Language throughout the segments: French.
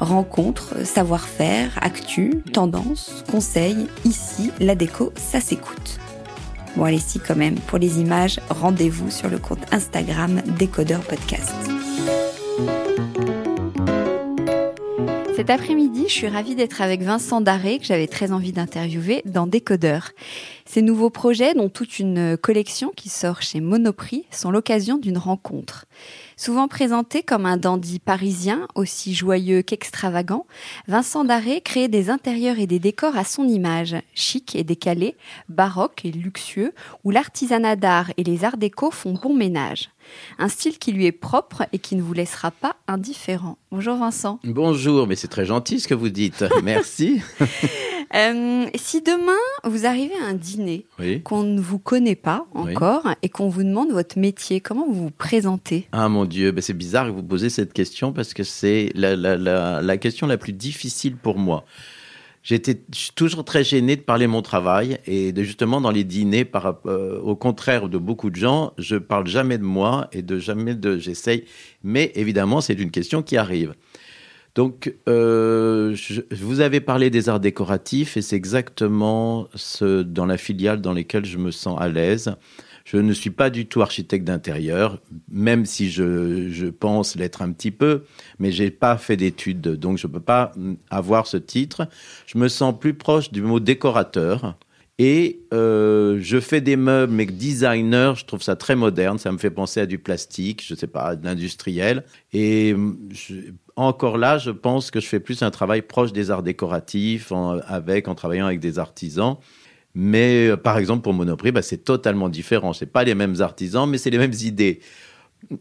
Rencontres, savoir-faire, actu, tendance, conseils, ici, la déco, ça s'écoute. Bon allez si quand même, pour les images, rendez-vous sur le compte Instagram Décodeur Podcast. Cet après-midi, je suis ravie d'être avec Vincent Daré, que j'avais très envie d'interviewer dans Décodeur. Ces nouveaux projets, dont toute une collection qui sort chez Monoprix, sont l'occasion d'une rencontre. Souvent présenté comme un dandy parisien, aussi joyeux qu'extravagant, Vincent Daré crée des intérieurs et des décors à son image, chic et décalé, baroque et luxueux, où l'artisanat d'art et les arts déco font bon ménage. Un style qui lui est propre et qui ne vous laissera pas indifférent. Bonjour Vincent. Bonjour, mais c'est très gentil ce que vous dites. Merci. Euh, si demain vous arrivez à un dîner qu'on ne vous connaît pas encore et qu'on vous demande votre métier, comment vous vous présentez? Ah mon Dieu, ben, c'est bizarre que vous posez cette question parce que c'est la, la, question la plus difficile pour moi. J'étais toujours très gêné de parler mon travail et de justement dans les dîners, par, euh, au contraire de beaucoup de gens, je parle jamais de moi et de jamais de j'essaye. Mais évidemment, c'est une question qui arrive. Donc, euh, je, vous avez parlé des arts décoratifs et c'est exactement ce dans la filiale dans lesquelles je me sens à l'aise. Je ne suis pas du tout architecte d'intérieur, même si je, je pense l'être un petit peu, mais j'ai pas fait d'études, donc je peux pas avoir ce titre. Je me sens plus proche du mot décorateur. Et euh, je fais des meubles, mais designer, je trouve ça très moderne. Ça me fait penser à du plastique, je sais pas, de l'industriel. Et je, encore là, je pense que je fais plus un travail proche des arts décoratifs, en, avec, en travaillant avec des artisans. Mais euh, par exemple, pour Monoprix, bah, c'est totalement différent. C'est pas les mêmes artisans, mais c'est les mêmes idées.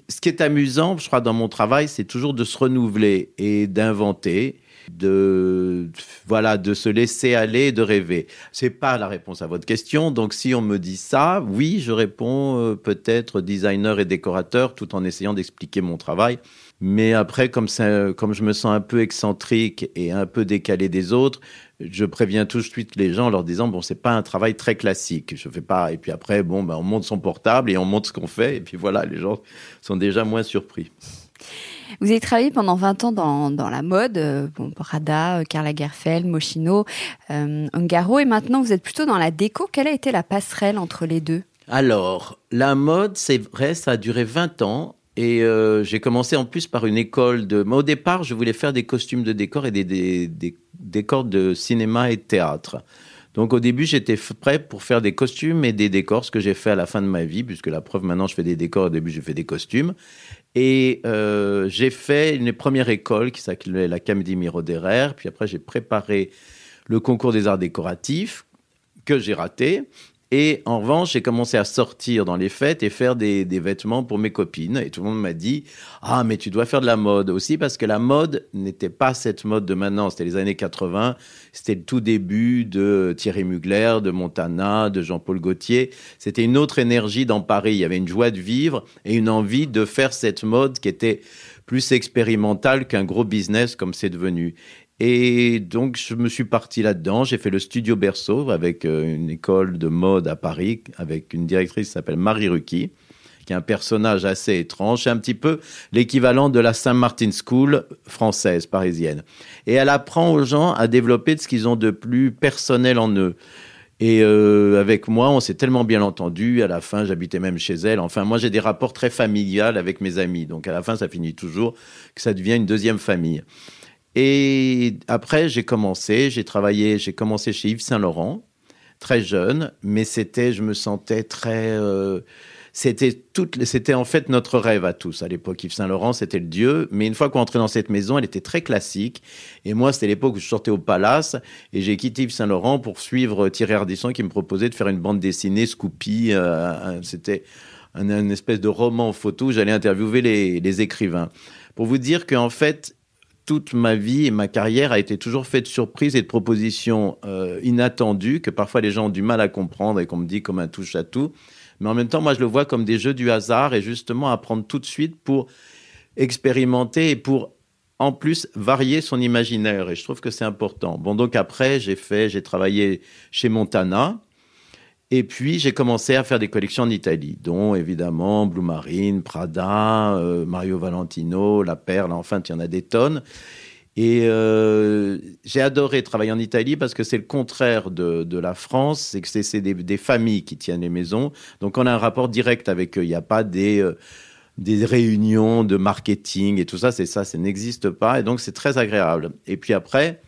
Ce qui est amusant, je crois, dans mon travail, c'est toujours de se renouveler et d'inventer de voilà de se laisser aller de rêver c'est pas la réponse à votre question donc si on me dit ça oui je réponds euh, peut-être designer et décorateur tout en essayant d'expliquer mon travail mais après, comme, comme je me sens un peu excentrique et un peu décalé des autres, je préviens tout de suite les gens en leur disant bon, c'est pas un travail très classique. Je fais pas. Et puis après, bon, ben, on monte son portable et on montre ce qu'on fait. Et puis voilà, les gens sont déjà moins surpris. Vous avez travaillé pendant 20 ans dans, dans la mode, euh, bon, Prada, Karl Lagerfeld, Moschino, euh, Ungaro, et maintenant vous êtes plutôt dans la déco. Quelle a été la passerelle entre les deux? Alors, la mode, c'est vrai, ça a duré 20 ans. Et euh, j'ai commencé en plus par une école de. Mais au départ, je voulais faire des costumes de décor et des, des, des décors de cinéma et de théâtre. Donc au début, j'étais prêt pour faire des costumes et des décors, ce que j'ai fait à la fin de ma vie, puisque la preuve, maintenant, je fais des décors. Au début, j'ai fait des costumes. Et euh, j'ai fait une première école qui s'appelait l'Académie Miroderer. Puis après, j'ai préparé le concours des arts décoratifs que j'ai raté. Et en revanche, j'ai commencé à sortir dans les fêtes et faire des, vêtements pour mes copines. Et tout le monde m'a dit Ah, mais tu dois faire de la mode aussi, parce que la mode n'était pas cette mode de maintenant. C'était les années 80. C'était le tout début de Thierry Mugler, de Montana, de Jean-Paul Gaultier. C'était une autre énergie dans Paris. Il y avait une joie de vivre et une envie de faire cette mode qui était plus expérimentale qu'un gros business comme c'est devenu. Et donc, je me suis parti là-dedans. J'ai fait le studio Berceau avec euh, une école de mode à Paris, avec une directrice qui s'appelle Marie Rucky, qui est un personnage assez étrange. C'est un petit peu l'équivalent de la Saint Martin School française, parisienne. Et elle apprend aux gens à développer ce qu'ils ont de plus personnel en eux. Et euh, avec moi, on s'est tellement bien entendu. À la fin, j'habitais même chez elle. Enfin, moi, j'ai des rapports très familiales avec mes amis. Donc, à la fin, ça finit toujours que ça devient une deuxième famille. Et après, j'ai commencé, j'ai travaillé, j'ai commencé chez Yves Saint Laurent, très jeune, mais c'était, je me sentais très, euh, c'était en fait notre rêve à tous à l'époque. Yves Saint Laurent, c'était le dieu, mais une fois qu'on entrait dans cette maison, elle était très classique. Et moi, c'était l'époque où je sortais au Palace et j'ai quitté Yves Saint Laurent pour suivre Thierry Ardisson qui me proposait de faire une bande dessinée Scoopy. Euh, c'était un, espèce de roman photo. J'allais interviewer les, les écrivains pour vous dire qu'en fait, toute ma vie et ma carrière a été toujours faite de surprises et de propositions euh, inattendues que parfois les gens ont du mal à comprendre et qu'on me dit comme un touche à tout. Mais en même temps, moi, je le vois comme des jeux du hasard et justement apprendre tout de suite pour expérimenter et pour en plus varier son imaginaire. Et je trouve que c'est important. Bon, donc après, j'ai fait, j'ai travaillé chez Montana et puis, j'ai commencé à faire des collections en Italie, dont évidemment Blue Marine, Prada, euh, Mario Valentino, La Perle, enfin, il y en a des tonnes. Et euh, j'ai adoré travailler en Italie parce que c'est le contraire de, la France, c'est que c'est des, familles qui tiennent les maisons. Donc, on a un rapport direct avec eux. Il n'y a pas des, euh, des réunions de marketing et tout ça. C'est ça, ça n'existe pas. Et donc, c'est très agréable. Et puis après,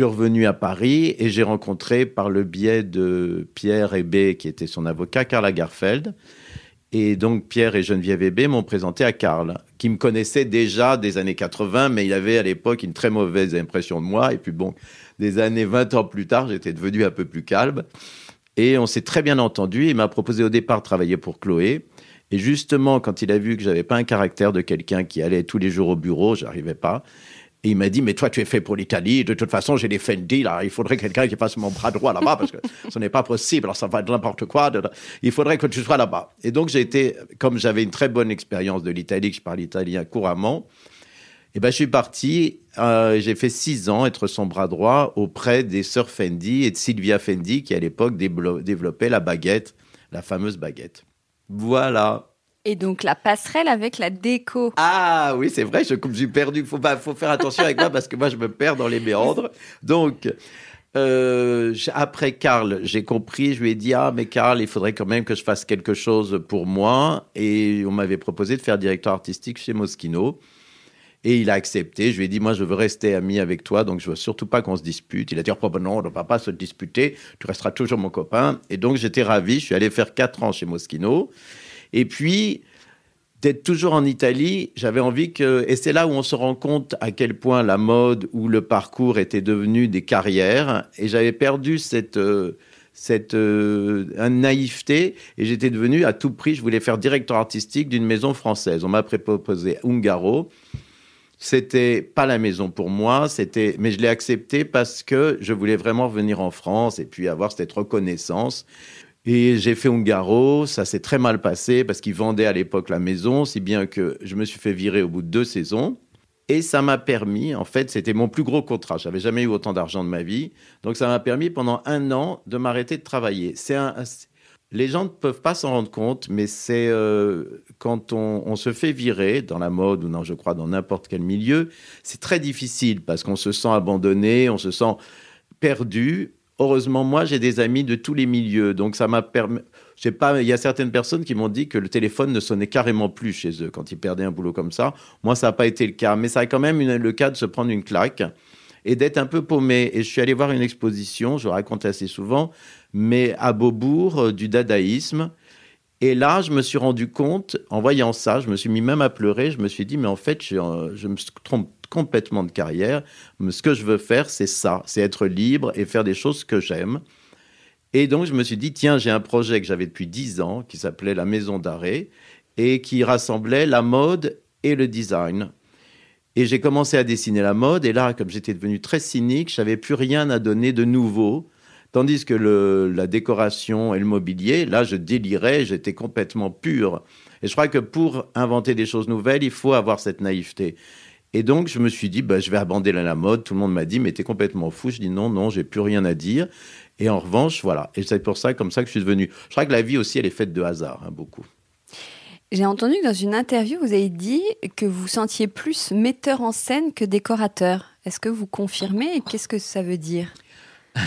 revenu à Paris et j'ai rencontré par le biais de Pierre Hébé, qui était son avocat, Karl Lagerfeld. Et donc Pierre et Geneviève Hébé m'ont présenté à Karl, qui me connaissait déjà des années 80, mais il avait à l'époque une très mauvaise impression de moi. Et puis bon, des années 20 ans plus tard, j'étais devenu un peu plus calme. Et on s'est très bien entendu. Il m'a proposé au départ de travailler pour Chloé. Et justement, quand il a vu que j'avais pas un caractère de quelqu'un qui allait tous les jours au bureau, j'arrivais pas. Et il m'a dit, mais toi, tu es fait pour l'Italie. De toute façon, j'ai des Fendi, là. Il faudrait quelqu'un qui passe mon bras droit là-bas parce que ce n'est pas possible. Alors, ça va être n'importe quoi. Il faudrait que tu sois là-bas. Et donc, j'ai été, comme j'avais une très bonne expérience de l'Italie, que je parle italien couramment, et eh ben, je suis parti, euh, j'ai fait six ans être son bras droit auprès des sœurs Fendi et de Sylvia Fendi, qui à l'époque développait la baguette, la fameuse baguette. Voilà. Et donc la passerelle avec la déco. Ah oui, c'est vrai, je suis perdu. Il faut, faut faire attention avec moi parce que moi, je me perds dans les méandres. Donc, euh, après Karl, j'ai compris, je lui ai dit Ah, mais Karl, il faudrait quand même que je fasse quelque chose pour moi. Et on m'avait proposé de faire directeur artistique chez Moschino. Et il a accepté. Je lui ai dit, moi, je veux rester ami avec toi, donc je veux surtout pas qu'on se dispute. Il a dit, oh, ben non, on ne va pas se disputer. Tu resteras toujours mon copain. Et donc, j'étais ravi. Je suis allé faire quatre ans chez Moschino. Et puis, d'être toujours en Italie, j'avais envie que, et c'est là où on se rend compte à quel point la mode ou le parcours étaient devenus des carrières, et j'avais perdu cette, euh, cette euh, naïveté, et j'étais devenu à tout prix, je voulais faire directeur artistique d'une maison française. On m'a proposé Ungaro. C'était pas la maison pour moi, c'était, mais je l'ai accepté parce que je voulais vraiment venir en France et puis avoir cette reconnaissance. Et j'ai fait Ungaro, ça s'est très mal passé parce qu'ils vendaient à l'époque la maison, si bien que je me suis fait virer au bout de deux saisons. Et ça m'a permis, en fait, c'était mon plus gros contrat. J'avais jamais eu autant d'argent de ma vie. Donc ça m'a permis pendant un an de m'arrêter de travailler. Les gens ne peuvent pas s'en rendre compte, mais c'est euh, quand on, on, se fait virer dans la mode ou non, je crois dans n'importe quel milieu, c'est très difficile parce qu'on se sent abandonné, on se sent perdu heureusement, moi, j'ai des amis de tous les milieux. Donc, ça m'a permis. Je sais pas, il y a certaines personnes qui m'ont dit que le téléphone ne sonnait carrément plus chez eux quand ils perdaient un boulot comme ça. Moi, ça n'a pas été le cas. Mais ça a quand même le cas de se prendre une claque et d'être un peu paumé. Et je suis allé voir une exposition, je raconte assez souvent, mais à Beaubourg, euh, du dadaïsme. Et là, je me suis rendu compte, en voyant ça, je me suis mis même à pleurer. Je me suis dit, mais en fait, je, je me trompe complètement de carrière. Mais ce que je veux faire, c'est ça, c'est être libre et faire des choses que j'aime. Et donc, je me suis dit, tiens, j'ai un projet que j'avais depuis dix ans qui s'appelait la Maison d'Arrêt et qui rassemblait la mode et le design. Et j'ai commencé à dessiner la mode. Et là, comme j'étais devenu très cynique, je n'avais plus rien à donner de nouveau. Tandis que la décoration et le mobilier, là, je délirais, j'étais complètement pur. Et je crois que pour inventer des choses nouvelles, il faut avoir cette naïveté. Et donc, je me suis dit, bah, je vais abandonner la mode. Tout le monde m'a dit, mais t'es complètement fou. Je dis, non, non, j'ai plus rien à dire. Et en revanche, voilà. Et c'est pour ça, comme ça, que je suis devenu. Je crois que la vie aussi, elle est faite de hasard, hein, beaucoup. J'ai entendu que dans une interview, vous avez dit que vous sentiez plus metteur en scène que décorateur. Est-ce que vous confirmez et qu'est-ce que ça veut dire?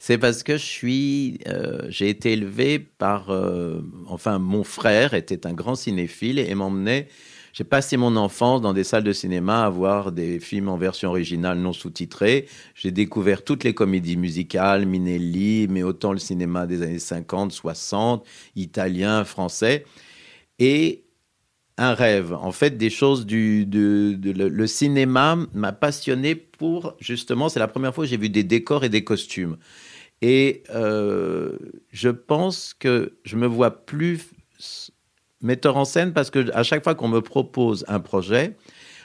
C'est parce que je suis, euh, j'ai été élevé par, euh, enfin, mon frère était un grand cinéphile et m'emmenait. J'ai passé mon enfance dans des salles de cinéma à voir des films en version originale non sous-titrée. J'ai découvert toutes les comédies musicales, Minelli, mais autant le cinéma des années 50, 60, italien, français et un rêve. En fait, des choses du le, cinéma m'a passionné pour justement. C'est la première fois que j'ai vu des décors et des costumes. Et euh, je pense que je me vois plus metteur en scène parce que à chaque fois qu'on me propose un projet,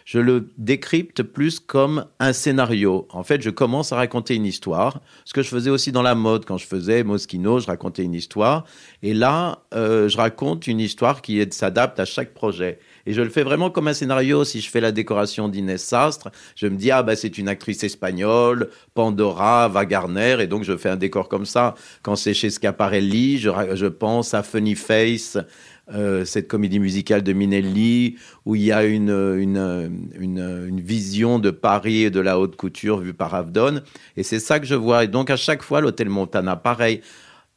je le décrypte plus comme un scénario. En fait, je commence à raconter une histoire. Ce que je faisais aussi dans la mode, quand je faisais Moschino, je racontais une histoire. Et là, euh, je raconte une histoire qui s'adapte à chaque projet. Et je le fais vraiment comme un scénario. Si je fais la décoration d'Inès Sastre, je me dis, ah bah c'est une actrice espagnole, Pandora, Wagarner, et donc je fais un décor comme ça. Quand c'est chez Scaparelli, je, je pense à Funny Face, euh, cette comédie musicale de Minelli, où il y a une, une, une, vision de Paris et de la haute couture vue par Avdon. Et c'est ça que je vois. Et donc, à chaque fois, l'hôtel Montana, pareil.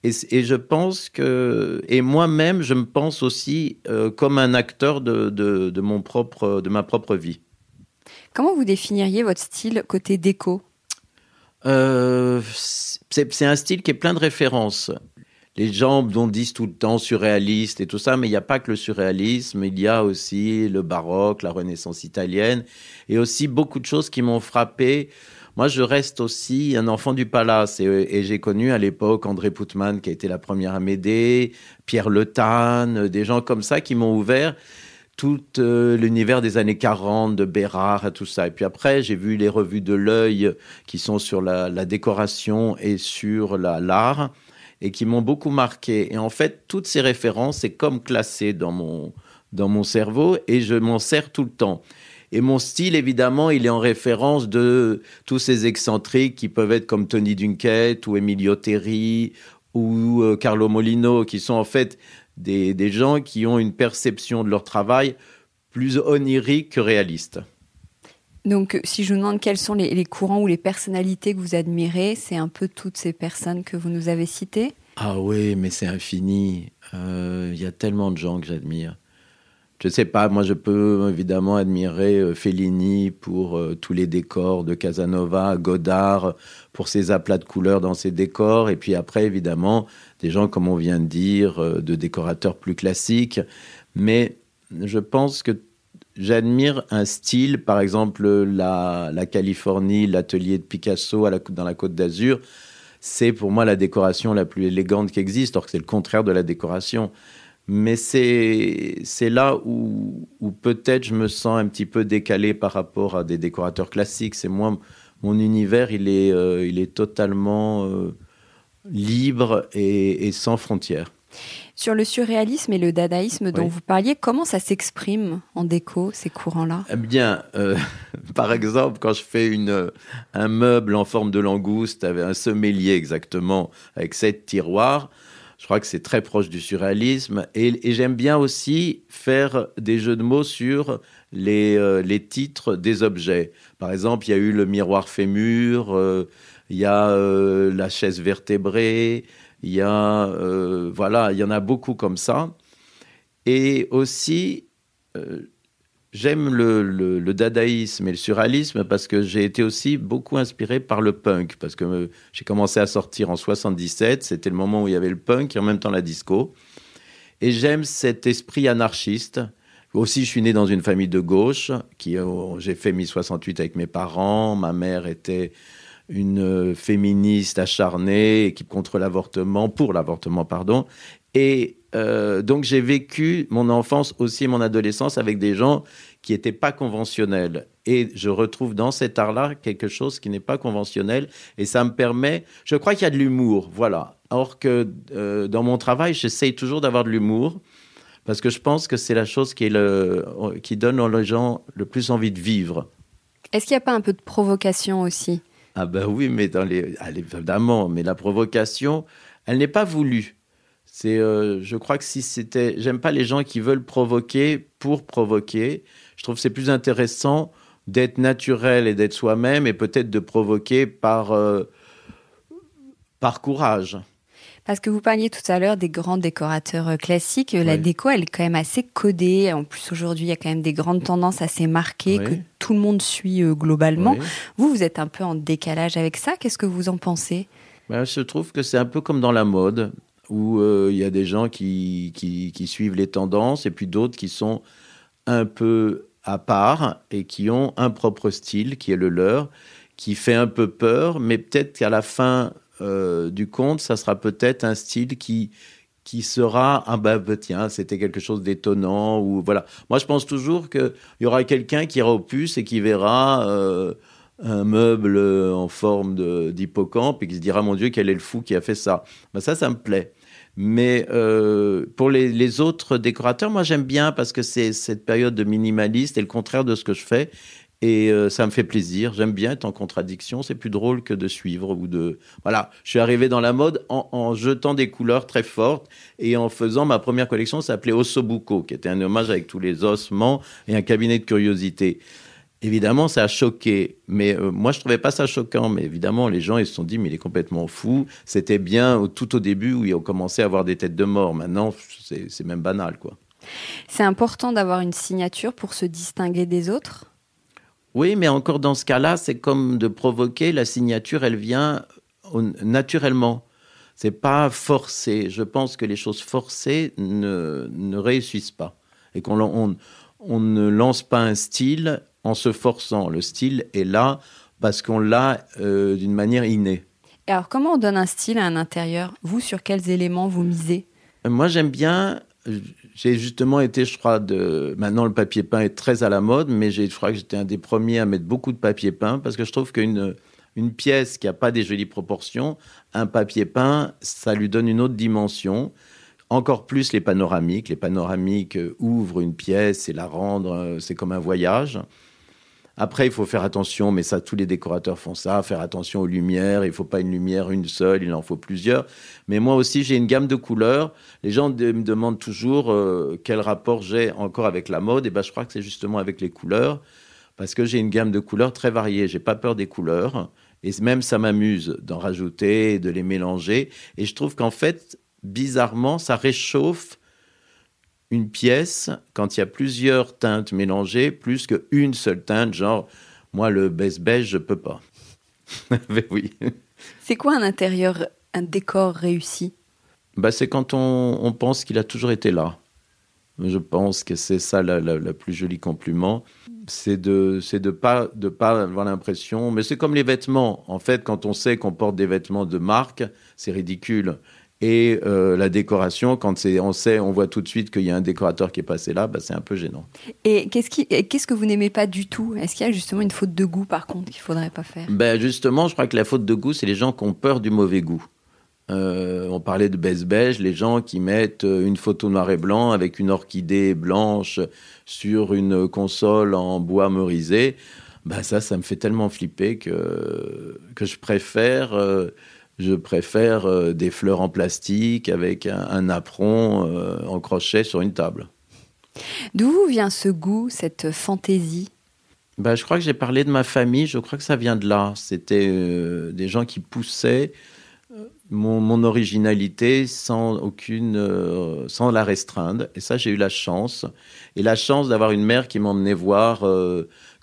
Et, et, je pense que, et moi-même, je me pense aussi euh, comme un acteur de, de, de, mon propre, de ma propre vie. Comment vous définiriez votre style côté déco? Euh, C'est un style qui est plein de références les gens dont disent tout le temps surréaliste et tout ça, mais il n'y a pas que le surréalisme, il y a aussi le baroque, la Renaissance italienne, et aussi beaucoup de choses qui m'ont frappé. Moi, je reste aussi un enfant du palace, et, j'ai connu à l'époque André Poutman, qui a été la première à m'aider, Pierre Le des gens comme ça qui m'ont ouvert tout euh, l'univers des années 40, de Bérard, tout ça. Et puis après, j'ai vu les revues de l'œil qui sont sur la, la décoration et sur l'art et qui m'ont beaucoup marqué. Et en fait, toutes ces références, c'est comme classé dans mon, dans mon cerveau et je m'en sers tout le temps. Et mon style, évidemment, il est en référence de tous ces excentriques qui peuvent être comme Tony Dunkett ou Emilio Terry ou euh, Carlo Molino, qui sont en fait des, des gens qui ont une perception de leur travail plus onirique que réaliste. Donc, si je vous demande quels sont les, courants ou les personnalités que vous admirez, c'est un peu toutes ces personnes que vous nous avez citées? Ah oui, mais c'est infini. Euh, il y a tellement de gens que j'admire. Je ne sais pas, moi je peux évidemment admirer euh, Fellini pour euh, tous les décors de Casanova, Godard pour ses aplats de couleurs dans ses décors, et puis après évidemment des gens comme on vient de dire, de décorateurs plus classiques. Mais je pense que J'admire un style, par exemple la, Californie, l'atelier de Picasso dans la Côte d'Azur. C'est pour moi la décoration la plus élégante qui existe, or que c'est le contraire de la décoration. Mais c'est là où, peut-être je me sens un petit peu décalé par rapport à des décorateurs classiques. C'est moi, mon univers, il est, euh, il est totalement euh, libre et sans frontières. Sur le surréalisme et le dadaïsme dont vous parliez, comment ça s'exprime en déco, ces courants-là? Eh bien, euh, par exemple, quand je fais une, un meuble en forme de langouste, avec un sommelier exactement, avec sept tiroirs, je crois que c'est très proche du surréalisme. Et, j'aime bien aussi faire des jeux de mots sur les, euh, les titres des objets. Par exemple, il y a eu le miroir fémur, euh, il y a la chaise vertébrée, il y a, euh, voilà, il y en a beaucoup comme ça. Et aussi, euh, j'aime le, dadaïsme et le surréalisme parce que j'ai été aussi beaucoup inspiré par le punk. Parce que euh, j'ai commencé à sortir en 77, c'était le moment où il y avait le punk et en même temps la disco. Et j'aime cet esprit anarchiste. Aussi, je suis né dans une famille de gauche. Qui, j'ai fait 1068 avec mes parents. Ma mère était une féministe acharnée, équipe contre l'avortement, pour l'avortement, pardon. Et donc j'ai vécu mon enfance aussi et mon adolescence avec des gens qui n'étaient pas conventionnels. Et je retrouve dans cet art-là quelque chose qui n'est pas conventionnel. Et ça me permet, je crois qu'il y a de l'humour, voilà. Or que dans mon travail, j'essaye toujours d'avoir de l'humour parce que je pense que c'est la chose qui, est le, qui donne aux gens le plus envie de vivre. Est-ce qu'il n'y a pas un peu de provocation aussi? Ah ben oui, mais dans les, évidemment, mais la provocation, elle n'est pas voulue. C'est, euh, je crois que si c'était, j'aime pas les gens qui veulent provoquer pour provoquer. Je trouve que c'est plus intéressant d'être naturel et d'être soi-même et peut-être de provoquer par euh, par courage. Parce que vous parliez tout à l'heure des grands décorateurs euh, classiques. La déco, elle est quand même assez codée. En plus, aujourd'hui, il y a quand même des grandes tendances assez marquées que tout le monde suit euh, globalement. Vous, vous êtes un peu en décalage avec ça. Qu'est-ce que vous en pensez? Ben, Je trouve que c'est un peu comme dans la mode, où euh, il y a des gens qui, qui, suivent les tendances et puis d'autres qui sont un peu à part et qui ont un propre style qui est le leur, qui fait un peu peur, mais peut-être qu'à la fin euh, du compte, ça sera peut-être un style qui qui sera ah bah, bah tiens c'était quelque chose d'étonnant ou voilà. Moi je pense toujours qu'il y aura quelqu'un qui ira au puce et qui verra euh, un meuble en forme d'hippocampe et qui se dira mon dieu quel est le fou qui a fait ça. Bah, ça ça me plaît mais euh, pour les, autres décorateurs, moi j'aime bien parce que c'est cette période de minimaliste et le contraire de ce que je fais. Et euh, ça me fait plaisir. J'aime bien être en contradiction. C'est plus drôle que de suivre ou de. Voilà. Je suis arrivé dans la mode en, en jetant des couleurs très fortes et en faisant ma première collection s'appelait Ossobuco, qui était un hommage avec tous les ossements et un cabinet de curiosité. Évidemment, ça a choqué, mais euh, moi je trouvais pas ça choquant. Mais évidemment, les gens ils se sont dit mais il est complètement fou. C'était bien tout au début où ils ont commencé à avoir des têtes de mort. Maintenant, c'est même banal, quoi. C'est important d'avoir une signature pour se distinguer des autres? Oui, mais encore dans ce cas-là, c'est comme de provoquer. La signature, elle vient naturellement. C'est pas forcé. Je pense que les choses forcées ne, ne réussissent pas. Et qu'on on, on ne lance pas un style en se forçant. Le style est là parce qu'on l'a euh, d'une manière innée. Et alors, comment on donne un style à un intérieur? Vous, sur quels éléments vous misez? Moi, j'aime bien j'ai justement été, je crois, de. Maintenant, le papier peint est très à la mode, mais je crois que j'étais un des premiers à mettre beaucoup de papier peint parce que je trouve qu'une une pièce qui n'a pas des jolies proportions, un papier peint, ça lui donne une autre dimension. Encore plus les panoramiques. Les panoramiques ouvrent une pièce et la rendre, c'est comme un voyage. Après, il faut faire attention, mais ça, tous les décorateurs font ça, faire attention aux lumières. Il ne faut pas une lumière une seule, il en faut plusieurs. Mais moi aussi, j'ai une gamme de couleurs. Les gens me demandent toujours euh, quel rapport j'ai encore avec la mode. Et ben, je crois que c'est justement avec les couleurs, parce que j'ai une gamme de couleurs très variée. J'ai pas peur des couleurs. Et même ça m'amuse d'en rajouter, de les mélanger. Et je trouve qu'en fait, bizarrement, ça réchauffe une pièce quand il y a plusieurs teintes mélangées, plus qu'une seule teinte, genre, moi, le beige beige, je peux pas. Mais oui. C'est quoi un intérieur, un décor réussi? Bah, C'est quand on, on pense qu'il a toujours été là. Je pense que c'est ça la, la, plus jolie compliment. C'est de c'est de pas de pas avoir l'impression. Mais c'est comme les vêtements. En fait, quand on sait qu'on porte des vêtements de marque, c'est ridicule. Et euh, la décoration, quand on sait, on voit tout de suite qu'il y a un décorateur qui est passé là, bah, c'est un peu gênant. Et qu'est-ce, qui, qu'est-ce que vous n'aimez pas du tout? Est-ce qu'il y a justement une faute de goût, par contre, qu'il ne faudrait pas faire? Ben Justement, je crois que la faute de goût, c'est les gens qui ont peur du mauvais goût. Euh, on parlait de baisse beige, les gens qui mettent euh, une photo noir et blanc avec une orchidée blanche sur une console en bois merisé. Ben ça, ça me fait tellement flipper que, que je préfère je préfère euh, des fleurs en plastique avec un, apron euh, en crochet sur une table. D'où vient ce goût, cette fantaisie? Bah, Je crois que j'ai parlé de ma famille, je crois que ça vient de là. C'était euh, des gens qui poussaient mon, originalité sans aucune, sans la restreindre. Et ça, j'ai eu la chance. Et la chance d'avoir une mère qui m'emmenait voir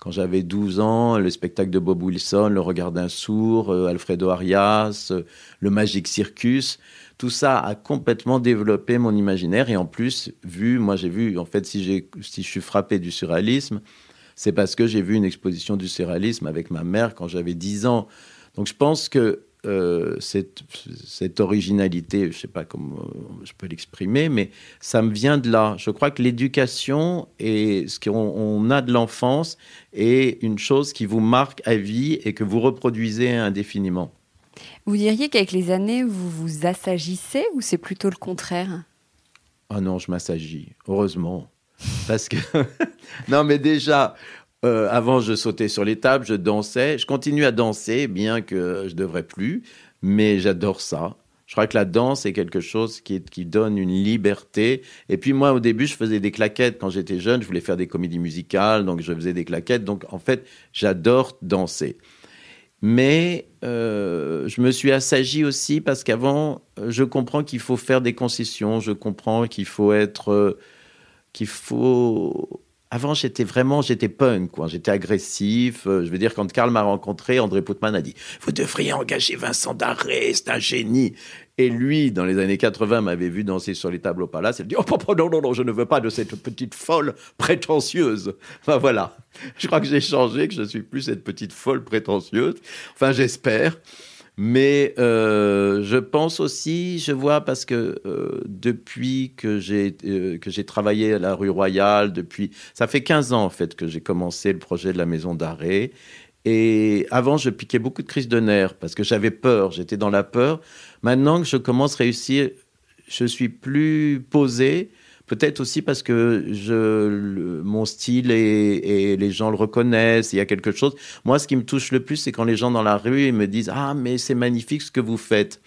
quand j'avais 12 ans, le spectacle de Bob Wilson, Le regard d'un sourd, euh, Alfredo Arias, euh, le Magic Circus, tout ça a complètement développé mon imaginaire et en plus, vu, moi j'ai vu, en fait, si, si je suis frappé du surréalisme, c'est parce que j'ai vu une exposition du surréalisme avec ma mère quand j'avais 10 ans Donc je pense que euh, cette, cette, originalité, je ne sais pas comment je peux l'exprimer, mais ça me vient de là. Je crois que l'éducation et ce qu'on a de l'enfance est une chose qui vous marque à vie et que vous reproduisez indéfiniment. Vous diriez qu'avec les années, vous vous assagissez ou c'est plutôt le contraire? Ah non, je m'assagis, heureusement. Parce que, non, mais déjà, euh, avant, je sautais sur les tables, je dansais. Je continue à danser, bien que je devrais plus, mais j'adore ça. Je crois que la danse est quelque chose qui, qui, donne une liberté. Et puis moi, au début, je faisais des claquettes quand j'étais jeune. Je voulais faire des comédies musicales, donc je faisais des claquettes. Donc en fait, j'adore danser. Mais euh, je me suis assagi aussi parce qu'avant, je comprends qu'il faut faire des concessions. Je comprends qu'il faut être, euh, qu'il faut avant, j'étais vraiment, j'étais punk, quoi. J'étais agressif. Euh, je veux dire, quand Karl m'a rencontré, André Poutman a dit Vous devriez engager Vincent Darré, c'est un génie. Et lui, dans les années 80, m'avait vu danser sur les tables au palace. Il dit Oh, non, non, non, je ne veux pas de cette petite folle prétentieuse. Enfin, voilà. Je crois que j'ai changé, que je ne suis plus cette petite folle prétentieuse. Enfin, j'espère. Mais euh, je pense aussi, je vois, parce que euh, depuis que j'ai euh, que j'ai travaillé à la rue Royale, depuis ça fait 15 ans en fait que j'ai commencé le projet de la maison d'arrêt. Et avant, je piquais beaucoup de crises de nerfs parce que j'avais peur, j'étais dans la peur. Maintenant que je commence à réussir, je suis plus posé. Peut-être aussi parce que je, mon style et, les gens le reconnaissent, il y a quelque chose. Moi, ce qui me touche le plus, c'est quand les gens dans la rue me disent Ah, mais c'est magnifique ce que vous faites.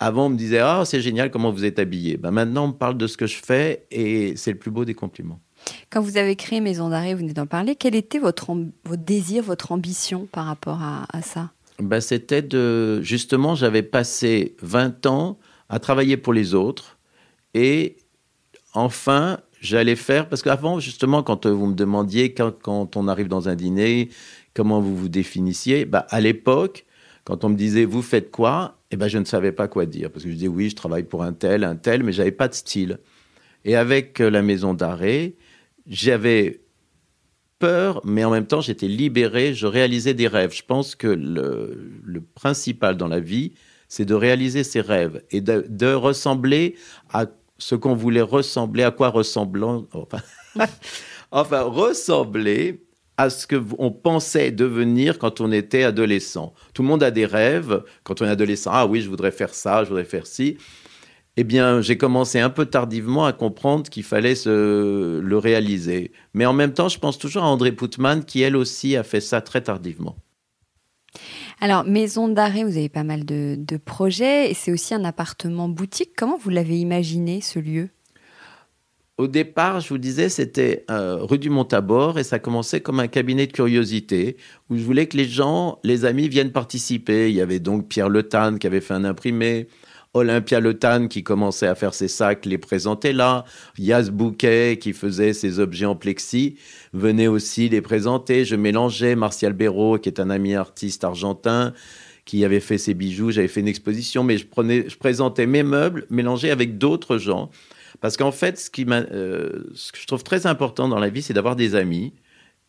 Avant, on me disait Ah, c'est génial comment vous êtes habillé. Ben, maintenant, on me parle de ce que je fais et c'est le plus beau des compliments. Quand vous avez créé Maison d'arrêt, vous venez d'en parler, quel était votre, votre désir, votre ambition par rapport à, à ça? Ben, C'était de. Justement, j'avais passé 20 ans à travailler pour les autres et enfin, j'allais faire, parce qu'avant, justement, quand euh, vous me demandiez, quand, on arrive dans un dîner, comment vous vous définissiez, bah, à l'époque, quand on me disait, vous faites quoi Eh ben, je ne savais pas quoi dire, parce que je disais, oui, je travaille pour un tel, un tel, mais j'avais pas de style. Et avec euh, la maison d'arrêt, j'avais peur, mais en même temps, j'étais libéré, je réalisais des rêves. Je pense que le, principal dans la vie, c'est de réaliser ses rêves et de ressembler à ce qu'on voulait ressembler, à quoi ressemblant, enfin, ressembler à ce qu'on pensait devenir quand on était adolescent. Tout le monde a des rêves. Quand on est adolescent, ah oui, je voudrais faire ça, je voudrais faire ci. Eh bien, j'ai commencé un peu tardivement à comprendre qu'il fallait le réaliser. Mais en même temps, je pense toujours à André Poutman, qui elle aussi a fait ça très tardivement. Alors, maison d'arrêt, vous avez pas mal de, projets et c'est aussi un appartement boutique. Comment vous l'avez imaginé, ce lieu? Au départ, je vous disais, c'était euh, rue du Montabor et ça commençait comme un cabinet de curiosité où je voulais que les gens, les amis viennent participer. Il y avait donc Pierre Le Tan qui avait fait un imprimé, Olympia Le Tan qui commençait à faire ses sacs, les présentait là, Yas Bouquet qui faisait ses objets en plexi venait aussi les présenter. Je mélangeais Martial Béraud, qui est un ami artiste argentin, qui avait fait ses bijoux. J'avais fait une exposition, mais je, prenais, je présentais mes meubles mélangés avec d'autres gens. Parce qu'en fait, ce, qui euh, ce que je trouve très important dans la vie, c'est d'avoir des amis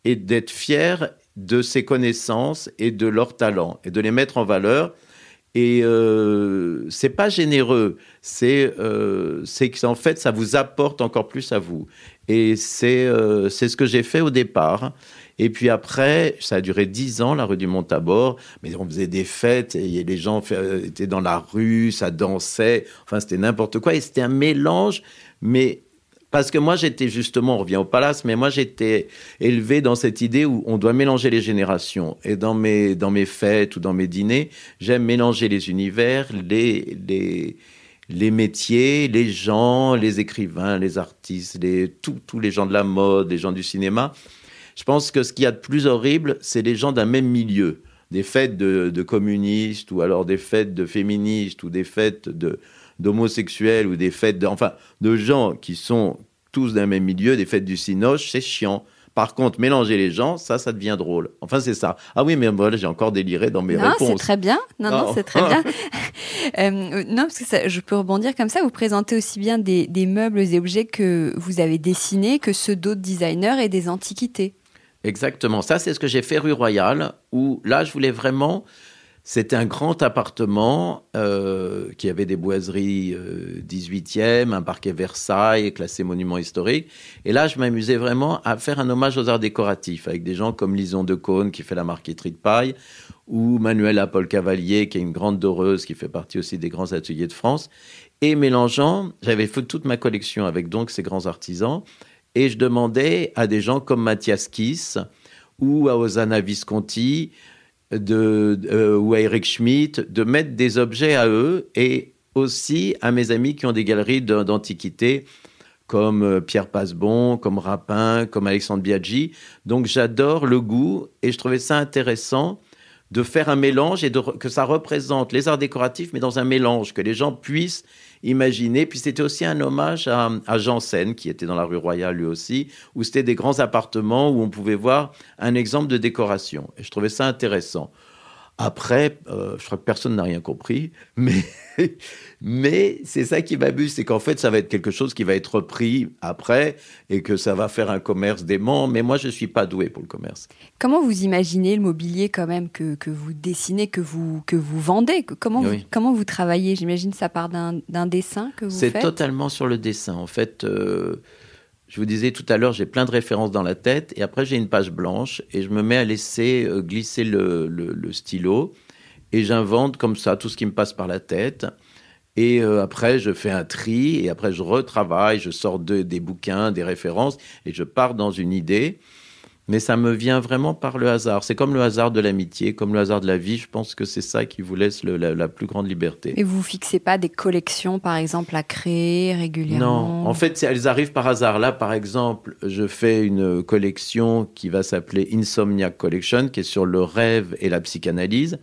et d'être fier de ses connaissances et de leurs talents et de les mettre en valeur. Et euh, c'est pas généreux, c'est euh, qu'en fait ça vous apporte encore plus à vous. Et euh, c'est ce que j'ai fait au départ. Et puis après, ça a duré dix ans, la rue du Montabor. Mais on faisait des fêtes et les gens euh, étaient dans la rue, ça dansait. Enfin, c'était n'importe quoi. Et c'était un mélange. Mais parce que moi, j'étais justement, on revient au palace, mais moi, j'étais élevé dans cette idée où on doit mélanger les générations. Et dans mes, dans mes fêtes ou dans mes dîners, j'aime mélanger les univers, les, les, les métiers, les gens, les écrivains, les artistes, les, tous les gens de la mode, les gens du cinéma. Je pense que ce qu'il y a de plus horrible, c'est les gens d'un même milieu. Des fêtes de, communistes, ou alors des fêtes de féministes, ou des fêtes d'homosexuels, ou des fêtes de, enfin, de gens qui sont tous d'un même milieu, des fêtes du Cinoche, c'est chiant. Par contre, mélanger les gens, ça, ça devient drôle. Enfin, c'est ça. Ah oui, mais voilà, j'ai encore déliré dans mes non, réponses. c'est très bien. Non, non, c'est très bien. Euh, non, parce que je peux rebondir comme ça. Vous présentez aussi bien des, meubles et objets que vous avez dessinés que ceux d'autres designers et des antiquités. Exactement. Ça, c'est ce que j'ai fait rue Royale, où là, je voulais vraiment C'était un grand appartement euh, qui avait des boiseries 18e, un parquet Versailles classé monument historique. Et là, je m'amusais vraiment à faire un hommage aux arts décoratifs avec des gens comme Lison de Cône qui fait la marqueterie de paille ou Manuela Paul Cavalier qui est une grande doreuse qui fait partie aussi des grands ateliers de France. Et mélangeant, j'avais fait toute ma collection avec donc ces grands artisans et je demandais à des gens comme Mathias Kiss ou à Osana Visconti de, euh, ou à Eric Schmidt de mettre des objets à eux et aussi à mes amis qui ont des galeries d'antiquité comme euh, Pierre Passebon, comme Rapin, comme Alexandre Biaggi. Donc j'adore le goût et je trouvais ça intéressant de faire un mélange et que ça représente les arts décoratifs, mais dans un mélange, que les gens puissent imaginer. Puis c'était aussi un hommage à, à Janssen, qui était dans la rue Royale lui aussi, où c'était des grands appartements où on pouvait voir un exemple de décoration. Et je trouvais ça intéressant. Après, euh, je crois que personne n'a rien compris, mais, mais c'est ça qui m'abuse, c'est qu'en fait, ça va être quelque chose qui va être repris après et que ça va faire un commerce dément. Mais moi, je ne suis pas doué pour le commerce. Comment vous imaginez le mobilier quand même que, que vous dessinez, que vous, que vous vendez? Comment, vous, comment vous travaillez? J'imagine ça part d'un dessin que vous faites C'est totalement sur le dessin. En fait, euh, je vous disais tout à l'heure, j'ai plein de références dans la tête, et après j'ai une page blanche, et je me mets à laisser euh, glisser le, stylo, et j'invente comme ça tout ce qui me passe par la tête. Et euh, après, je fais un tri, et après je retravaille, je sors des bouquins, des références, et je pars dans une idée mais ça me vient vraiment par le hasard. C'est comme le hasard de l'amitié, comme le hasard de la vie. Je pense que c'est ça qui vous laisse la, plus grande liberté. Et vous fixez pas des collections, par exemple, à créer régulièrement Non, en fait, elles arrivent par hasard. Là, par exemple, je fais une collection qui va s'appeler Insomniac Collection, qui est sur le rêve et la psychanalyse.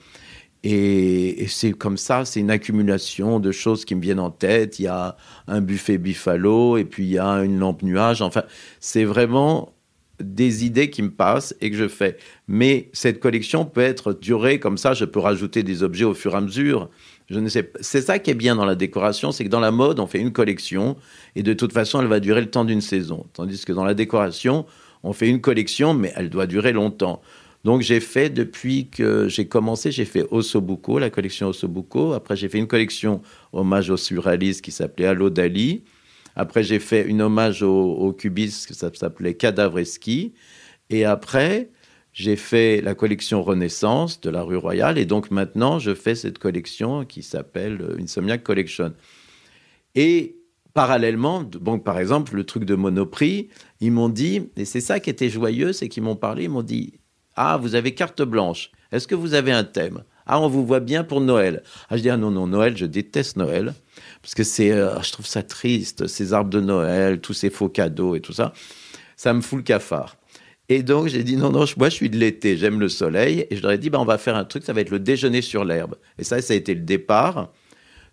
Et, et c'est comme ça, c'est une accumulation de choses qui me viennent en tête. Il y a un buffet Buffalo, et puis il y a une lampe nuage. Enfin, c'est vraiment des idées qui me passent et que je fais. Mais cette collection peut être durée comme ça, je peux rajouter des objets au fur et à mesure. Je ne sais C'est ça qui est bien dans la décoration, c'est que dans la mode, on fait une collection et de toute façon, elle va durer le temps d'une saison. Tandis que dans la décoration, on fait une collection, mais elle doit durer longtemps. Donc j'ai fait depuis que j'ai commencé, j'ai fait Osobuco, la collection Osobuco. Après j'ai fait une collection hommage aux surréalistes qui s'appelait Allo Dali. Après, j'ai fait une hommage au, au cubisme, ça s'appelait Cadavreski. Et après, j'ai fait la collection Renaissance de la rue Royale. Et donc maintenant, je fais cette collection qui s'appelle Insomniac Collection. Et parallèlement, bon, par exemple, le truc de Monoprix, ils m'ont dit, et c'est ça qui était joyeux, c'est qu'ils m'ont parlé, ils m'ont dit, ah, vous avez carte blanche. Est-ce que vous avez un thème? Ah, on vous voit bien pour Noël. Ah, je dis, ah non, non, Noël, je déteste Noël parce que c'est, euh, je trouve ça triste, ces arbres de Noël, tous ces faux cadeaux et tout ça, ça me fout le cafard. Et donc j'ai dit non, non, moi je suis de l'été, j'aime le soleil, et je leur ai dit bah, on va faire un truc, ça va être le déjeuner sur l'herbe. Et ça, ça a été le départ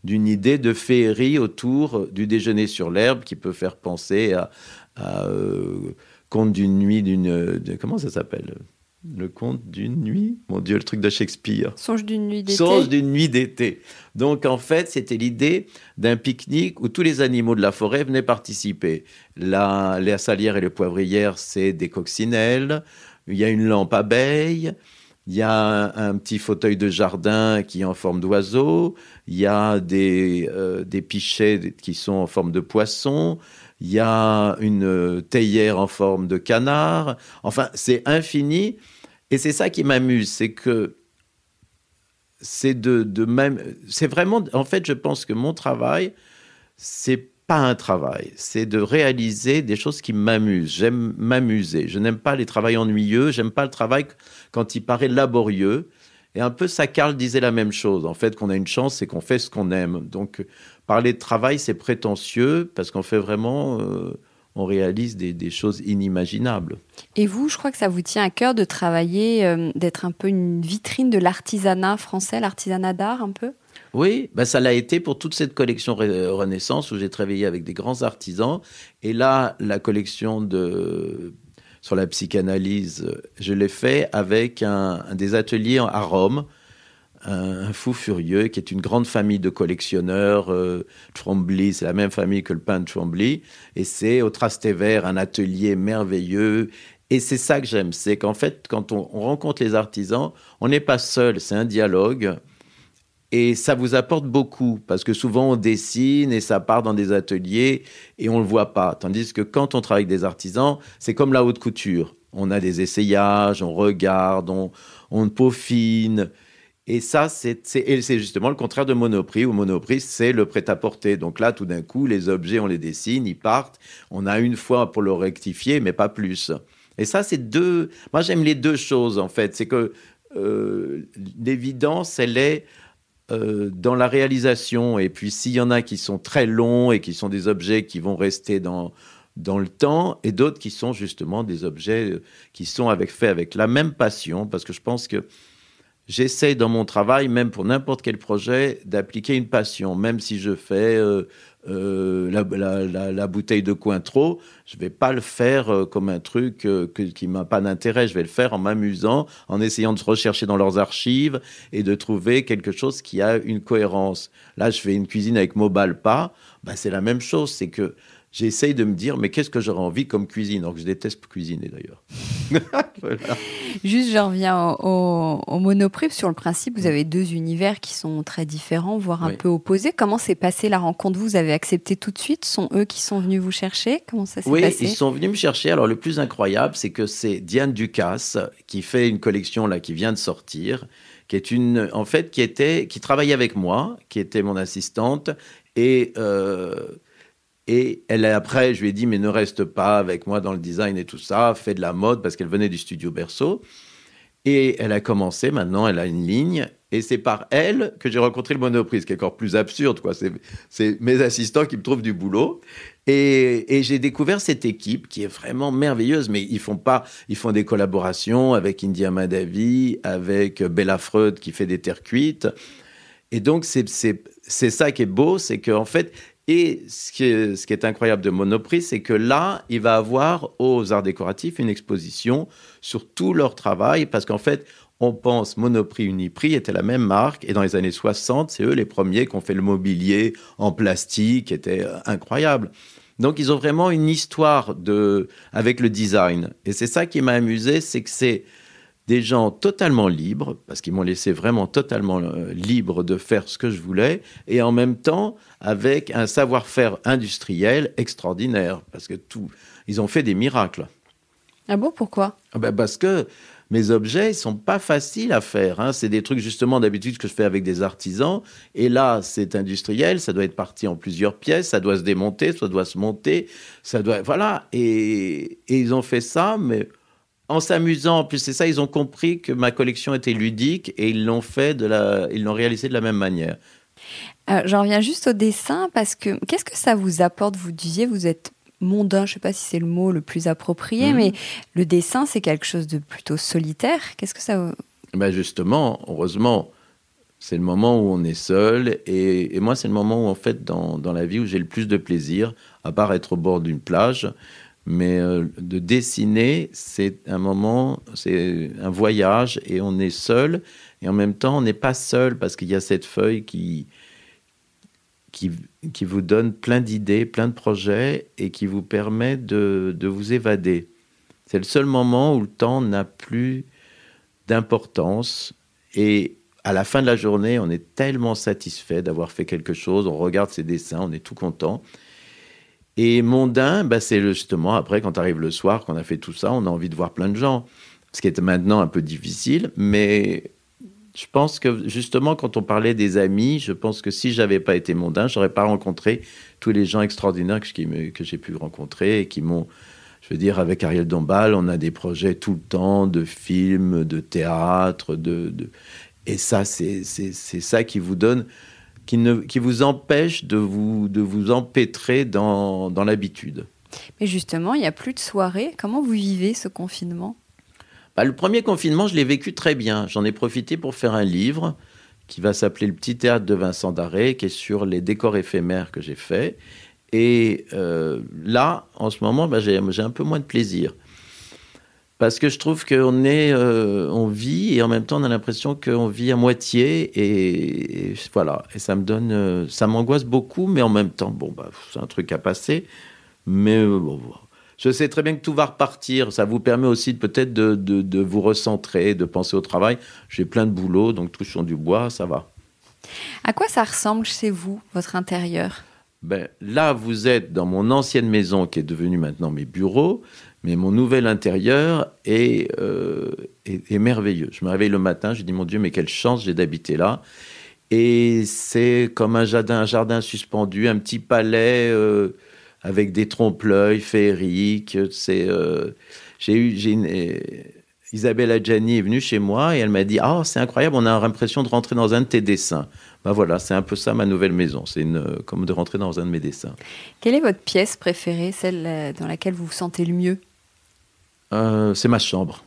d'une idée de féerie autour du déjeuner sur l'herbe qui peut faire penser à, euh, Conte d'une nuit, d'une. Comment ça s'appelle? Le conte d'une nuit Mon Dieu, le truc de Shakespeare. Songe d'une nuit d'été. Songe d'une nuit d'été. Donc en fait, c'était l'idée d'un pique-nique où tous les animaux de la forêt venaient participer. Là, les salières et les poivrières, c'est des coccinelles. Il y a une lampe abeille. Il y a un, petit fauteuil de jardin qui est en forme d'oiseau. Il y a des, euh, des pichets qui sont en forme de poisson il y a une théière en forme de canard. Enfin, c'est infini. Et c'est ça qui m'amuse, c'est que c'est de, même. C'est vraiment. En fait, je pense que mon travail, c'est pas un travail, c'est de réaliser des choses qui m'amusent. J'aime m'amuser. Je n'aime pas les travails ennuyeux. J'aime pas le travail quand il paraît laborieux. Et un peu ça, Carl disait la même chose. En fait, qu'on a une chance, c'est qu'on fait ce qu'on aime. Donc, parler de travail, c'est prétentieux parce qu'on fait vraiment. Euh, on réalise des, choses inimaginables. Et vous, je crois que ça vous tient à cœur de travailler, euh, d'être un peu une vitrine de l'artisanat français, l'artisanat d'art un peu? Oui, bah ça l'a été pour toute cette collection Renaissance où j'ai travaillé avec des grands artisans. Et là, la collection de sur la psychanalyse, je l'ai fait avec un, des ateliers à Rome un, fou furieux qui est une grande famille de collectionneurs. Euh, c'est la même famille que le peintre Trombley. Et c'est au Trastevere un atelier merveilleux. Et c'est ça que j'aime, c'est qu'en fait, quand on, rencontre les artisans, on n'est pas seul, c'est un dialogue. Et ça vous apporte beaucoup, parce que souvent on dessine et ça part dans des ateliers et on ne le voit pas. Tandis que quand on travaille avec des artisans, c'est comme la haute couture. On a des essayages, on regarde, on, on peaufine. Et ça, c'est justement le contraire de Monoprix, où Monoprix, c'est le prêt-à-porter. Donc là, tout d'un coup, les objets, on les dessine, ils partent. On a une fois pour le rectifier, mais pas plus. Et ça, c'est deux. Moi, j'aime les deux choses, en fait. C'est que euh, l'évidence, elle est euh, dans la réalisation. Et puis, s'il y en a qui sont très longs et qui sont des objets qui vont rester dans, dans le temps, et d'autres qui sont justement des objets euh, qui sont avec, faits avec la même passion, parce que je pense que j'essaie dans mon travail, même pour n'importe quel projet, d'appliquer une passion, même si je fais euh, la, bouteille de Cointreau, je vais pas le faire euh, comme un truc euh, qui m'a pas d'intérêt. Je vais le faire en m'amusant, en essayant de rechercher dans leurs archives et de trouver quelque chose qui a une cohérence. Là, je fais une cuisine avec Mobalpa. Ben, c'est la même chose. C'est que j'essaye de me dire, mais qu'est-ce que j'aurais envie comme cuisine? Alors que je déteste cuisiner d'ailleurs. Juste, je reviens au, au, Monoprix. Sur le principe, vous avez deux univers qui sont très différents, voire un peu opposés. Comment s'est passée la rencontre? Vous avez accepté tout de suite? Ce sont eux qui sont venus vous chercher? Comment ça s'est oui, passé? Oui, ils sont venus me chercher. Alors, le plus incroyable, c'est que c'est Diane Ducasse qui fait une collection là qui vient de sortir qui est une, en fait, qui était, qui travaillait avec moi, qui était mon assistante, et euh, et elle, après, je lui ai dit, mais ne reste pas avec moi dans le design et tout ça, fais de la mode, parce qu'elle venait du studio Berceau. Et elle a commencé, maintenant, elle a une ligne. Et c'est par elle que j'ai rencontré le Monoprix, ce qui est encore plus absurde, quoi. C'est mes assistants qui me trouvent du boulot. Et, j'ai découvert cette équipe qui est vraiment merveilleuse, mais ils font pas, ils font des collaborations avec India Madavi, avec Bella Freud qui fait des terres cuites. Et donc, c'est ça qui est beau, c'est qu'en fait, et ce qui, est, incroyable de Monoprix, c'est que là, il va avoir aux arts décoratifs une exposition sur tout leur travail, parce qu'en fait, on pense Monoprix, Uniprix était la même marque, et dans les années 60, c'est eux les premiers qui ont fait le mobilier en plastique, qui était euh, incroyable. Donc, ils ont vraiment une histoire de, avec le design. Et c'est ça qui m'a amusé, c'est que c'est des gens totalement libres, parce qu'ils m'ont laissé vraiment totalement euh, libre de faire ce que je voulais, et en même temps avec un savoir-faire industriel extraordinaire, parce que tout, ils ont fait des miracles. Ah bon, pourquoi? Ah ben Parce que mes objets, ils sont pas faciles à faire. Hein. C'est des trucs justement d'habitude que je fais avec des artisans. Et là, c'est industriel, ça doit être parti en plusieurs pièces, ça doit se démonter, ça doit se monter, ça doit voilà. Et, et ils ont fait ça, mais en s'amusant. En plus, c'est ça, ils ont compris que ma collection était ludique et ils l'ont fait de la, ils l'ont réalisé de la même manière. Euh, j'en reviens juste au dessin parce que qu'est-ce que ça vous apporte? Vous disiez, vous êtes mondain, je ne sais pas si c'est le mot le plus approprié, mhm. mais le dessin, c'est quelque chose de plutôt solitaire. Qu'est-ce que ça ben Justement, heureusement, c'est le moment où on est seul. Et, moi, c'est le moment où, en fait, dans, dans la vie, où j'ai le plus de plaisir, à part être au bord d'une plage. Mais euh, de dessiner, c'est un moment, c'est un voyage et on est seul. Et en même temps, on n'est pas seul parce qu'il y a cette feuille qui, qui, qui vous donne plein d'idées, plein de projets et qui vous permet de, de vous évader. C'est le seul moment où le temps n'a plus d'importance et à la fin de la journée, on est tellement satisfait d'avoir fait quelque chose, on regarde ses dessins, on est tout content. Et mondain, bah, c'est justement après, quand arrive le soir, qu'on a fait tout ça, on a envie de voir plein de gens. Ce qui est maintenant un peu difficile, mais je pense que justement, quand on parlait des amis, je pense que si j'avais pas été mondain, j'aurais pas rencontré tous les gens extraordinaires que, j'ai pu rencontrer et qui m'ont. Je veux dire, avec Ariel Dombal, on a des projets tout le temps de films, de théâtre, de, de... et ça, c'est ça qui vous donne qui, ne, qui vous empêche de vous, de vous empêtrer dans, dans l'habitude. Mais justement, il n'y a plus de soirée. Comment vous vivez ce confinement? Bah, Le premier confinement, je l'ai vécu très bien. J'en ai profité pour faire un livre qui va s'appeler Le Petit Théâtre de Vincent Darré, qui est sur les décors éphémères que j'ai faits. Et euh, là, en ce moment, bah, j'ai un peu moins de plaisir parce que je trouve qu'on est, euh, on vit et en même temps on a l'impression qu'on vit à moitié et, voilà. Et ça me donne, euh, ça m'angoisse beaucoup, mais en même temps, bon, bah, c'est un truc à passer. Mais euh, je sais très bien que tout va repartir. Ça vous permet aussi peut-être de, de, de, vous recentrer, de penser au travail. J'ai plein de boulot, donc touchons du bois, ça va. À quoi ça ressemble chez vous, votre intérieur? Ben, Là, vous êtes dans mon ancienne maison qui est devenue maintenant mes bureaux, mais mon nouvel intérieur est, euh, est, merveilleux. Je me réveille le matin, je dis mon Dieu, mais quelle chance j'ai d'habiter là. Et c'est comme un jardin, un jardin suspendu, un petit palais. Euh, avec des trompe-l'œil féeriques. C'est, euh, j'ai eu, Isabelle Adjani est venue chez moi et elle m'a dit Ah, c'est incroyable, on a l'impression de rentrer dans un de tes dessins. Ben voilà, c'est un peu ça ma nouvelle maison. C'est euh, comme de rentrer dans un de mes dessins. Quelle est votre pièce préférée, celle dans laquelle vous vous sentez le mieux? Euh, C'est ma chambre.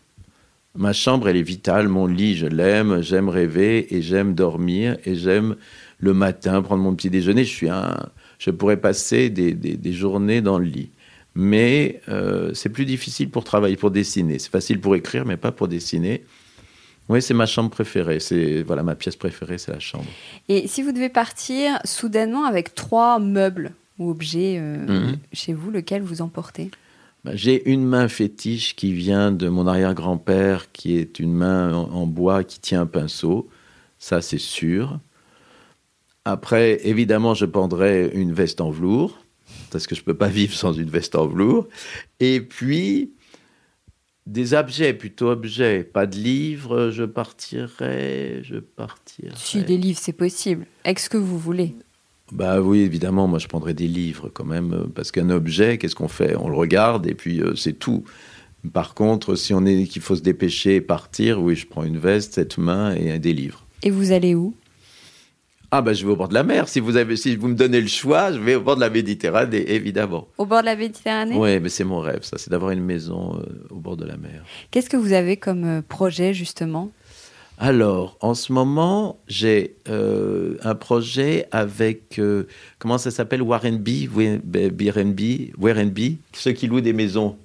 Ma chambre, elle est vitale. Mon lit, je l'aime. J'aime rêver et j'aime dormir et j'aime le matin prendre mon petit déjeuner. Je suis un, je pourrais passer des, des, des journées dans le lit. Mais euh, c'est plus difficile pour travailler, pour dessiner. C'est facile pour écrire, mais pas pour dessiner. Oui, c'est ma chambre préférée. C'est voilà ma pièce préférée, c'est la chambre. Et si vous devez partir soudainement avec trois meubles ou objets euh, -hmm. chez vous, lequel vous emportez? Ben, J'ai une main fétiche qui vient de mon arrière-grand-père, qui est une main en, en, bois qui tient un pinceau. Ça, c'est sûr. Après, évidemment, je prendrai une veste en velours, parce que je ne peux pas vivre sans une veste en velours. Et puis, des objets, plutôt objets, pas de livres, je partirai, je partirai. Si, des livres, c'est possible, avec ce que vous voulez. Bah oui, évidemment, moi je prendrais des livres quand même, parce qu'un objet, qu'est-ce qu'on fait? On le regarde et puis euh, c'est tout. Par contre, si on est qu'il faut se dépêcher et partir, oui, je prends une veste, cette main et des livres. Et vous allez où? Ah ben je vais au bord de la mer. Si vous, avez, si vous me donnez le choix, je vais au bord de la Méditerranée, évidemment. Au bord de la Méditerranée? Oui, mais c'est mon rêve, ça, c'est d'avoir une maison euh, au bord de la mer. Qu'est-ce que vous avez comme euh, projet, justement? Alors, en ce moment, j'ai euh, un projet avec, euh, comment ça s'appelle? Warren B, Airbnb, Airbnb, ceux qui louent des maisons.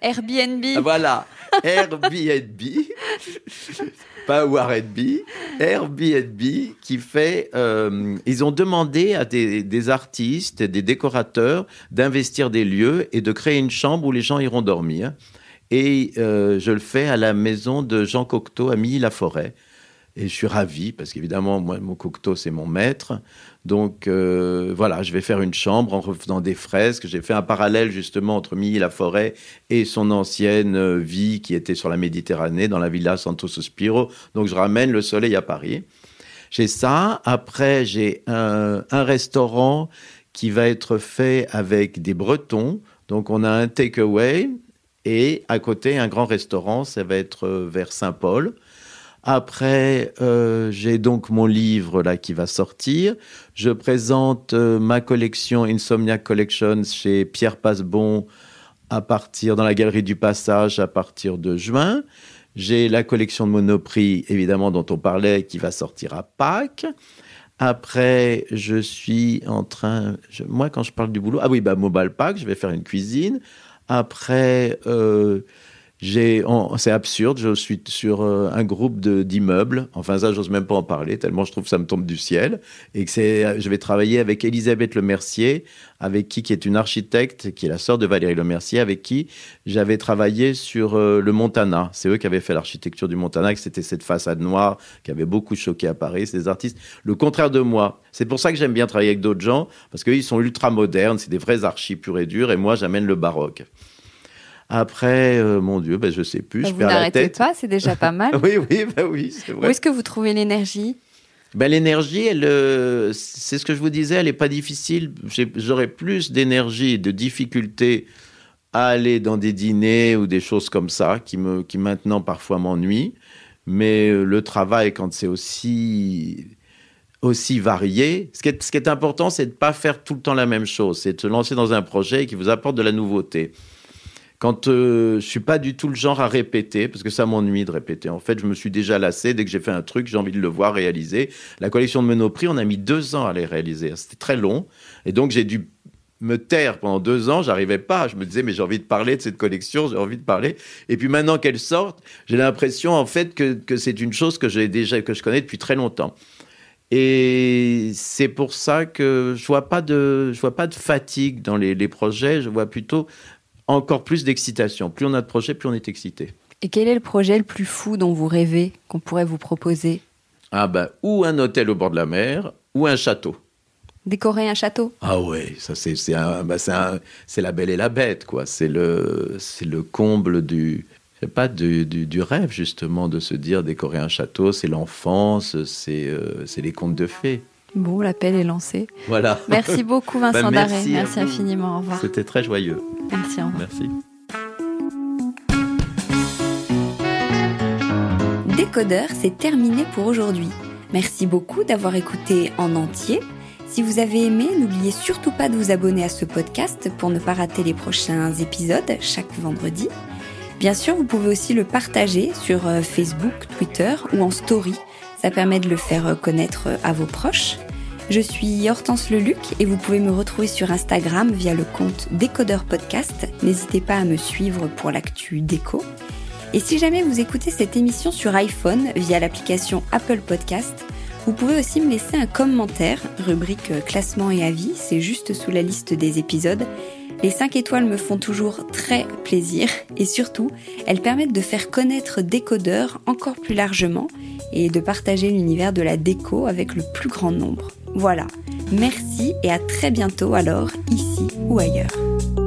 Airbnb. Voilà, Airbnb. pas Airbnb, Airbnb qui fait. Euh, ils ont demandé à des, artistes, des décorateurs d'investir des lieux et de créer une chambre où les gens iront dormir. Et euh, je le fais à la maison de Jean Cocteau à Milly-la-Forêt. Et je suis ravi parce qu'évidemment, moi, mon Cocteau, c'est mon maître. Donc euh, voilà, je vais faire une chambre en refaisant des fresques. J'ai fait un parallèle justement entre Milly-la-Forêt et son ancienne vie qui était sur la Méditerranée, dans la villa Santo Sospiro. Donc je ramène le soleil à Paris. J'ai ça. Après, j'ai un, un, restaurant qui va être fait avec des Bretons. Donc on a un takeaway et à côté un grand restaurant. Ça va être vers Saint-Paul. Après, euh, j'ai donc mon livre là qui va sortir. Je présente euh, ma collection Insomniac Collections chez Pierre Passebon à partir dans la galerie du Passage à partir de juin. J'ai la collection de Monoprix évidemment dont on parlait qui va sortir à Pâques. Après, je suis en train, moi quand je parle du boulot, ah oui, bah Mobile Pack, je vais faire une cuisine. Après, euh, c'est absurde, je suis sur euh, un groupe d'immeubles, enfin ça j'ose même pas en parler, tellement je trouve que ça me tombe du ciel, et que c'est, je vais travailler avec Elisabeth Lemercier, avec qui, est une architecte, qui est la sœur de Valérie Lemercier, avec qui j'avais travaillé sur euh, le Montana. C'est eux qui avaient fait l'architecture du Montana, que c'était cette façade noire qui avait beaucoup choqué à Paris, c'est des artistes, le contraire de moi. C'est pour ça que j'aime bien travailler avec d'autres gens, parce qu'ils sont ultra modernes, c'est des vrais archis purs et durs, et moi j'amène le baroque. Après, euh, mon Dieu, ben, je sais plus. Bah, je vous n'arrêtez pas, c'est déjà pas mal. oui, oui, ben oui, c'est vrai. Où est-ce que vous trouvez l'énergie? Ben, L'énergie, elle, euh, c'est ce que je vous disais, elle n'est pas difficile. J'aurais plus d'énergie, de difficulté à aller dans des dîners ou des choses comme ça, qui, me, qui maintenant parfois m'ennuient. Mais euh, le travail, quand c'est aussi aussi varié. Ce qui est, ce qui est important, c'est de ne pas faire tout le temps la même chose. C'est de se lancer dans un projet qui vous apporte de la nouveauté quand euh, je suis pas du tout le genre à répéter, parce que ça m'ennuie de répéter. En fait, je me suis déjà lassé. Dès que j'ai fait un truc, j'ai envie de le voir réaliser. La collection de Monoprix, on a mis deux ans à les réaliser. C'était très long. Et donc, j'ai dû me taire pendant deux ans, j'arrivais pas. Je me disais, mais j'ai envie de parler de cette collection, j'ai envie de parler. Et puis maintenant qu'elle sorte, j'ai l'impression en fait que, que c'est une chose que j'ai déjà, que je connais depuis très longtemps. Et c'est pour ça que je vois pas de, je vois pas de fatigue dans les projets. Je vois plutôt encore plus d'excitation. Plus on a de projets, plus on est excité. Et quel est le projet le plus fou dont vous rêvez, qu'on pourrait vous proposer? Ah ben, ou un hôtel au bord de la mer, ou un château. Décorer un château? Ah ouais, ça c'est c'est bah, c'est la belle et la bête quoi. C'est le c'est le comble du pas du, du, rêve justement de se dire décorer un château, c'est l'enfance, c'est euh, c'est les contes de fées. Bon, l'appel est lancé. Voilà. Merci beaucoup Vincent bah, merci Merci infiniment. Au revoir. C'était très joyeux. Merci. Au revoir. Merci. Décodeur, c'est terminé pour aujourd'hui. Merci beaucoup d'avoir écouté en entier. Si vous avez aimé, n'oubliez surtout pas de vous abonner à ce podcast pour ne pas rater les prochains épisodes chaque vendredi. Bien sûr, vous pouvez aussi le partager sur euh, Facebook, Twitter ou en story. Ça permet de le faire connaître euh, à vos proches. Je suis Hortense Leluc et vous pouvez me retrouver sur Instagram via le compte Décodeur Podcast. N'hésitez pas à me suivre pour l'actu déco. Et si jamais vous écoutez cette émission sur iPhone via l'application Apple Podcast, vous pouvez aussi me laisser un commentaire, rubrique classement et avis, c'est juste sous la liste des épisodes. Les 5 étoiles me font toujours très plaisir et surtout, elles permettent de faire connaître Décodeur encore plus largement et de partager l'univers de la déco avec le plus grand nombre. Voilà, merci et à très bientôt alors, ici ou ailleurs.